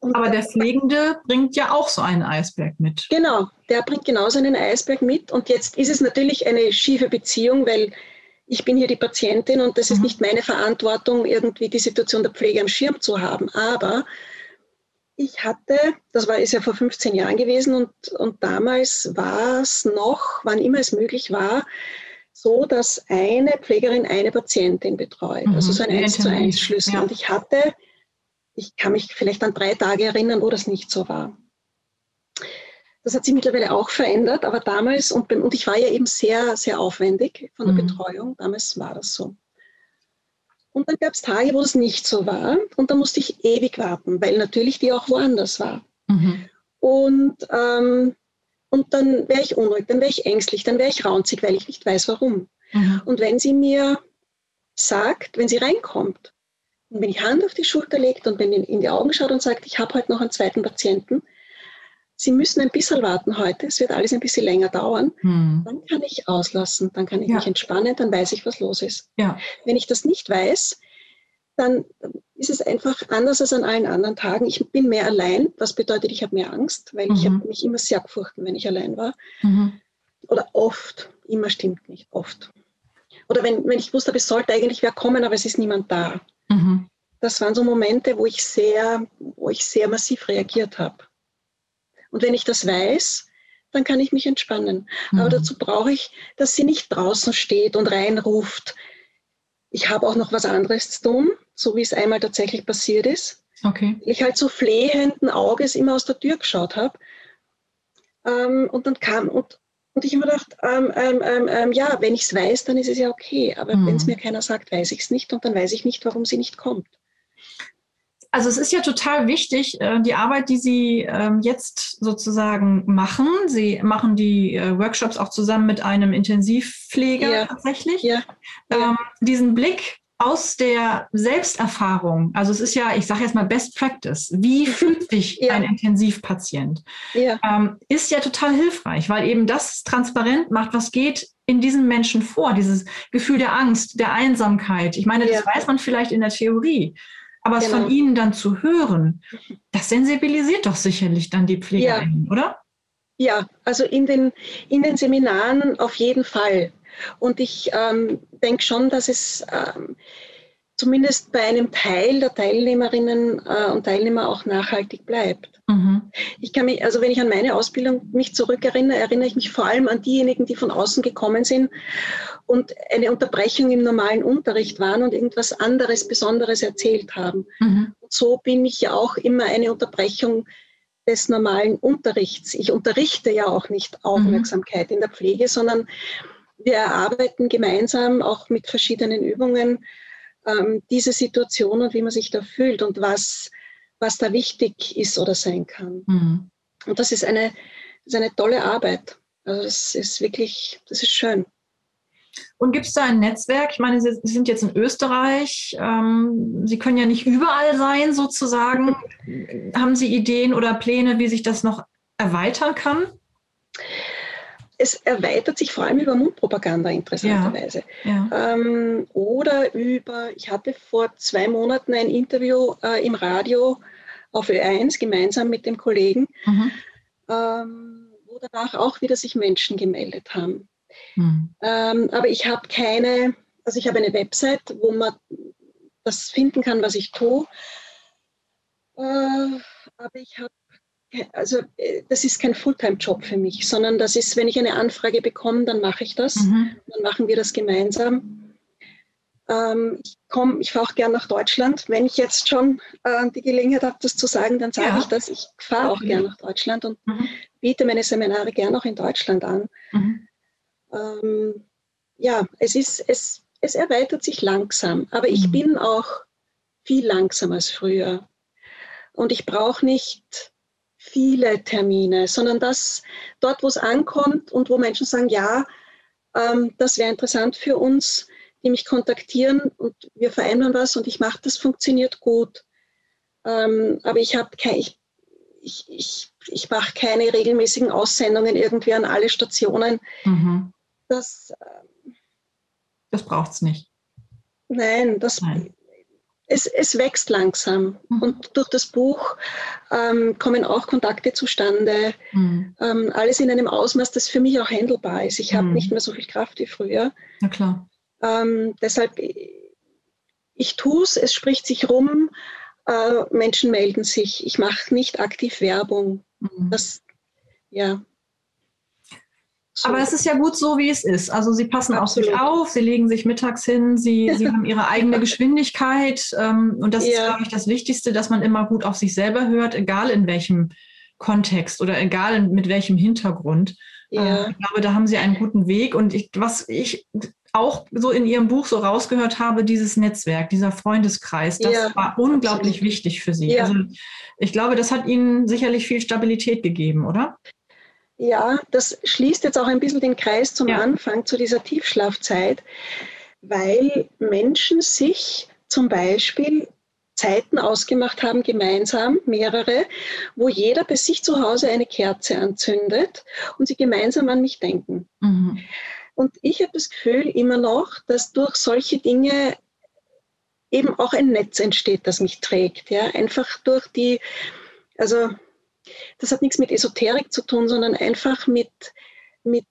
Aber der Pflegende bringt ja auch so einen Eisberg mit. Genau, der bringt genauso einen Eisberg mit. Und jetzt ist es natürlich eine schiefe Beziehung, weil ich bin hier die Patientin und das ist mhm. nicht meine Verantwortung, irgendwie die Situation der Pflege am Schirm zu haben. Aber ich hatte, das war ist ja vor 15 Jahren gewesen und, und damals war es noch, wann immer es möglich war, so, dass eine Pflegerin eine Patientin betreut. Mhm. Also so ein 1 zu 1 Schlüssel. Ja. Und ich hatte, ich kann mich vielleicht an drei Tage erinnern, wo das nicht so war. Das hat sich mittlerweile auch verändert, aber damals, und, und ich war ja eben sehr, sehr aufwendig von der mhm. Betreuung, damals war das so. Und dann gab es Tage, wo das nicht so war und da musste ich ewig warten, weil natürlich die auch woanders war. Mhm. Und, ähm, und dann wäre ich unruhig, dann wäre ich ängstlich, dann wäre ich raunzig, weil ich nicht weiß, warum. Mhm. Und wenn sie mir sagt, wenn sie reinkommt, und wenn ich Hand auf die Schulter legt und wenn in die Augen schaut und sagt, ich habe heute noch einen zweiten Patienten, Sie müssen ein bisschen warten heute, es wird alles ein bisschen länger dauern, hm. dann kann ich auslassen, dann kann ich ja. mich entspannen, dann weiß ich, was los ist. Ja. Wenn ich das nicht weiß, dann ist es einfach anders als an allen anderen Tagen. Ich bin mehr allein, was bedeutet, ich habe mehr Angst, weil mhm. ich habe mich immer sehr gefurchten, wenn ich allein war. Mhm. Oder oft, immer stimmt nicht, oft. Oder wenn, wenn ich wusste, es sollte eigentlich wer kommen, aber es ist niemand da. Mhm. Das waren so Momente, wo ich sehr, wo ich sehr massiv reagiert habe. Und wenn ich das weiß, dann kann ich mich entspannen. Mhm. Aber dazu brauche ich, dass sie nicht draußen steht und reinruft. Ich habe auch noch was anderes zu tun, so wie es einmal tatsächlich passiert ist. Okay. Ich halt so flehenden Auges immer aus der Tür geschaut habe. Ähm, und dann kam, und, und ich habe mir gedacht, ähm, ähm, ähm, ähm ja, wenn ich es weiß, dann ist es ja okay. Aber mhm. wenn es mir keiner sagt, weiß ich es nicht und dann weiß ich nicht, warum sie nicht kommt. Also es ist ja total wichtig, äh, die Arbeit, die Sie ähm, jetzt sozusagen machen. Sie machen die äh, Workshops auch zusammen mit einem Intensivpfleger ja. tatsächlich. Ja. Ähm, diesen Blick aus der Selbsterfahrung, also es ist ja, ich sage jetzt mal Best Practice, wie fühlt sich ja. ein Intensivpatient, ja. Ähm, ist ja total hilfreich, weil eben das transparent macht, was geht in diesen Menschen vor, dieses Gefühl der Angst, der Einsamkeit. Ich meine, das ja. weiß man vielleicht in der Theorie, aber genau. es von ihnen dann zu hören, das sensibilisiert doch sicherlich dann die Pflegerinnen, oder? Ja, also in den, in den Seminaren auf jeden Fall. Und ich ähm, denke schon, dass es ähm, zumindest bei einem Teil der Teilnehmerinnen äh, und Teilnehmer auch nachhaltig bleibt. Mhm. Ich kann mich, also wenn ich an meine Ausbildung mich zurückerinnere, erinnere ich mich vor allem an diejenigen, die von außen gekommen sind und eine Unterbrechung im normalen Unterricht waren und irgendwas anderes, Besonderes erzählt haben. Mhm. so bin ich ja auch immer eine Unterbrechung des normalen Unterrichts. Ich unterrichte ja auch nicht mhm. Aufmerksamkeit mhm. in der Pflege, sondern wir erarbeiten gemeinsam auch mit verschiedenen Übungen ähm, diese Situation und wie man sich da fühlt und was, was da wichtig ist oder sein kann. Mhm. Und das ist eine, das ist eine tolle Arbeit. Also das ist wirklich, das ist schön. Und gibt es da ein Netzwerk? Ich meine, Sie sind jetzt in Österreich. Ähm, Sie können ja nicht überall sein, sozusagen. Haben Sie Ideen oder Pläne, wie sich das noch erweitern kann? Es erweitert sich vor allem über Mundpropaganda interessanterweise. Ja, ja. Ähm, oder über, ich hatte vor zwei Monaten ein Interview äh, im Radio auf Ö1 gemeinsam mit dem Kollegen, mhm. ähm, wo danach auch wieder sich Menschen gemeldet haben. Mhm. Ähm, aber ich habe keine, also ich habe eine Website, wo man das finden kann, was ich tue. Äh, aber ich habe also äh, das ist kein Fulltime-Job für mich, sondern das ist, wenn ich eine Anfrage bekomme, dann mache ich das. Mhm. Dann machen wir das gemeinsam. Ähm, ich komme, ich fahre auch gern nach Deutschland. Wenn ich jetzt schon äh, die Gelegenheit habe, das zu sagen, dann sage ja. ich das. Ich fahre auch gern nach Deutschland und mhm. biete meine Seminare gern auch in Deutschland an. Mhm. Ähm, ja, es ist, es, es erweitert sich langsam, aber ich mhm. bin auch viel langsamer als früher. Und ich brauche nicht viele Termine, sondern das dort, wo es ankommt und wo Menschen sagen, ja, ähm, das wäre interessant für uns, die mich kontaktieren und wir vereinbaren was und ich mache das, funktioniert gut. Ähm, aber ich habe kein, ich, ich, ich, ich mache keine regelmäßigen Aussendungen irgendwie an alle Stationen. Mhm. Das, ähm, das braucht es nicht. Nein, das, Nein es, es wächst langsam. Mhm. Und durch das Buch ähm, kommen auch Kontakte zustande. Mhm. Ähm, alles in einem Ausmaß, das für mich auch handelbar ist. Ich habe mhm. nicht mehr so viel Kraft wie früher. Na klar. Ähm, deshalb, ich tue es, es spricht sich rum, äh, Menschen melden sich. Ich mache nicht aktiv Werbung. Mhm. Das, ja. Aber es ist ja gut so, wie es ist. Also sie passen Absolut. auf sich auf, sie legen sich mittags hin, sie, sie haben ihre eigene Geschwindigkeit. Ähm, und das ja. ist, glaube ich, das Wichtigste, dass man immer gut auf sich selber hört, egal in welchem Kontext oder egal mit welchem Hintergrund. Ja. Ähm, ich glaube, da haben sie einen guten Weg. Und ich, was ich auch so in ihrem Buch so rausgehört habe, dieses Netzwerk, dieser Freundeskreis, das ja, war unglaublich absolut. wichtig für Sie. Ja. Also ich glaube, das hat Ihnen sicherlich viel Stabilität gegeben, oder? Ja, das schließt jetzt auch ein bisschen den Kreis zum ja. Anfang, zu dieser Tiefschlafzeit, weil Menschen sich zum Beispiel Zeiten ausgemacht haben, gemeinsam, mehrere, wo jeder bei sich zu Hause eine Kerze anzündet und sie gemeinsam an mich denken. Mhm. Und ich habe das Gefühl immer noch, dass durch solche Dinge eben auch ein Netz entsteht, das mich trägt. Ja? Einfach durch die, also das hat nichts mit Esoterik zu tun, sondern einfach mit, mit,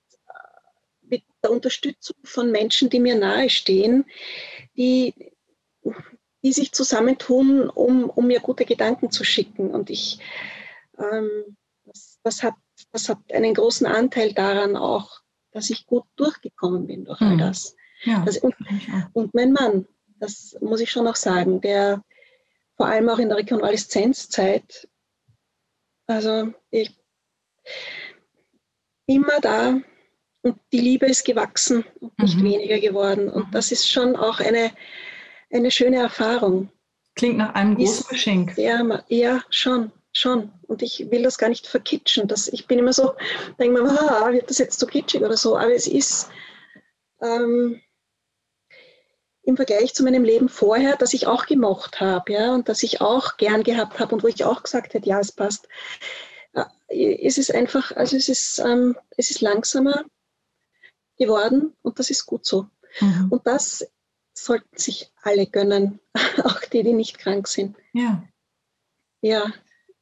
mit der Unterstützung von Menschen, die mir nahestehen, die, die sich zusammentun, um, um mir gute Gedanken zu schicken. Und ich, ähm, das, das, hat, das hat einen großen Anteil daran auch, dass ich gut durchgekommen bin durch all mhm. das. Ja, also, und, und mein Mann, das muss ich schon noch sagen, der vor allem auch in der Rekonvaleszenzzeit also ich immer da und die Liebe ist gewachsen und nicht mhm. weniger geworden. Und mhm. das ist schon auch eine, eine schöne Erfahrung. klingt nach einem großen ist Geschenk. Ja, ja, schon, schon. Und ich will das gar nicht verkitschen. Das, ich bin immer so, denke mir, ah, wird das jetzt zu kitschig oder so. Aber es ist ähm, im Vergleich zu meinem Leben vorher, das ich auch gemocht habe, ja, und das ich auch gern gehabt habe und wo ich auch gesagt hätte, ja, es passt. Äh, es ist einfach, also es ist, ähm, es ist langsamer geworden und das ist gut so. Mhm. Und das sollten sich alle gönnen, auch die, die nicht krank sind. Ja. Ja.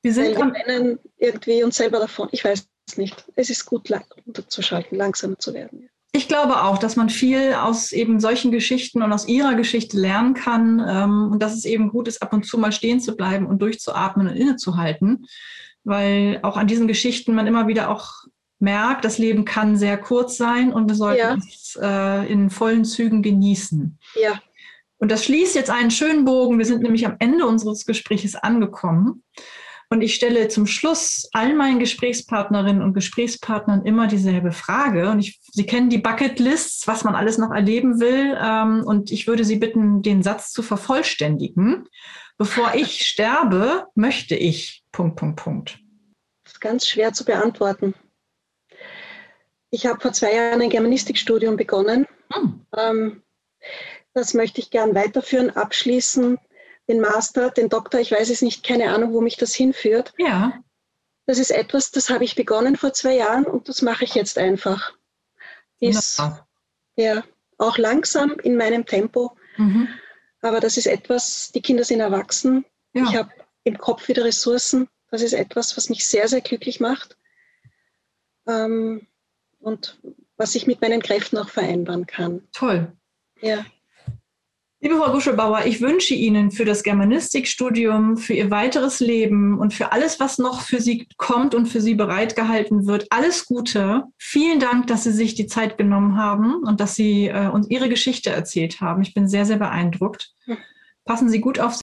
Wir sind meinen irgendwie uns selber davon. Ich weiß es nicht. Es ist gut, runterzuschalten, langsamer zu werden. Ich glaube auch, dass man viel aus eben solchen Geschichten und aus ihrer Geschichte lernen kann ähm, und dass es eben gut ist, ab und zu mal stehen zu bleiben und durchzuatmen und innezuhalten, weil auch an diesen Geschichten man immer wieder auch merkt, das Leben kann sehr kurz sein und wir sollten ja. es äh, in vollen Zügen genießen. Ja. Und das schließt jetzt einen schönen Bogen. Wir sind nämlich am Ende unseres Gesprächs angekommen. Und ich stelle zum Schluss allen meinen Gesprächspartnerinnen und Gesprächspartnern immer dieselbe Frage. Und ich, Sie kennen die Bucketlists, was man alles noch erleben will. Ähm, und ich würde Sie bitten, den Satz zu vervollständigen. Bevor ich sterbe, möchte ich. Punkt, Punkt, Punkt. Das ist ganz schwer zu beantworten. Ich habe vor zwei Jahren ein Germanistikstudium begonnen. Hm. Ähm, das möchte ich gern weiterführen, abschließen, den Master, den Doktor, ich weiß es nicht, keine Ahnung, wo mich das hinführt. Ja. Das ist etwas, das habe ich begonnen vor zwei Jahren und das mache ich jetzt einfach. Ist ja auch langsam in meinem Tempo. Mhm. Aber das ist etwas, die Kinder sind erwachsen. Ja. Ich habe im Kopf wieder Ressourcen. Das ist etwas, was mich sehr, sehr glücklich macht. Ähm, und was ich mit meinen Kräften auch vereinbaren kann. Toll. Ja. Liebe Frau Guschelbauer, ich wünsche Ihnen für das Germanistikstudium, für Ihr weiteres Leben und für alles, was noch für Sie kommt und für Sie bereitgehalten wird, alles Gute. Vielen Dank, dass Sie sich die Zeit genommen haben und dass Sie äh, uns Ihre Geschichte erzählt haben. Ich bin sehr, sehr beeindruckt. Passen Sie gut auf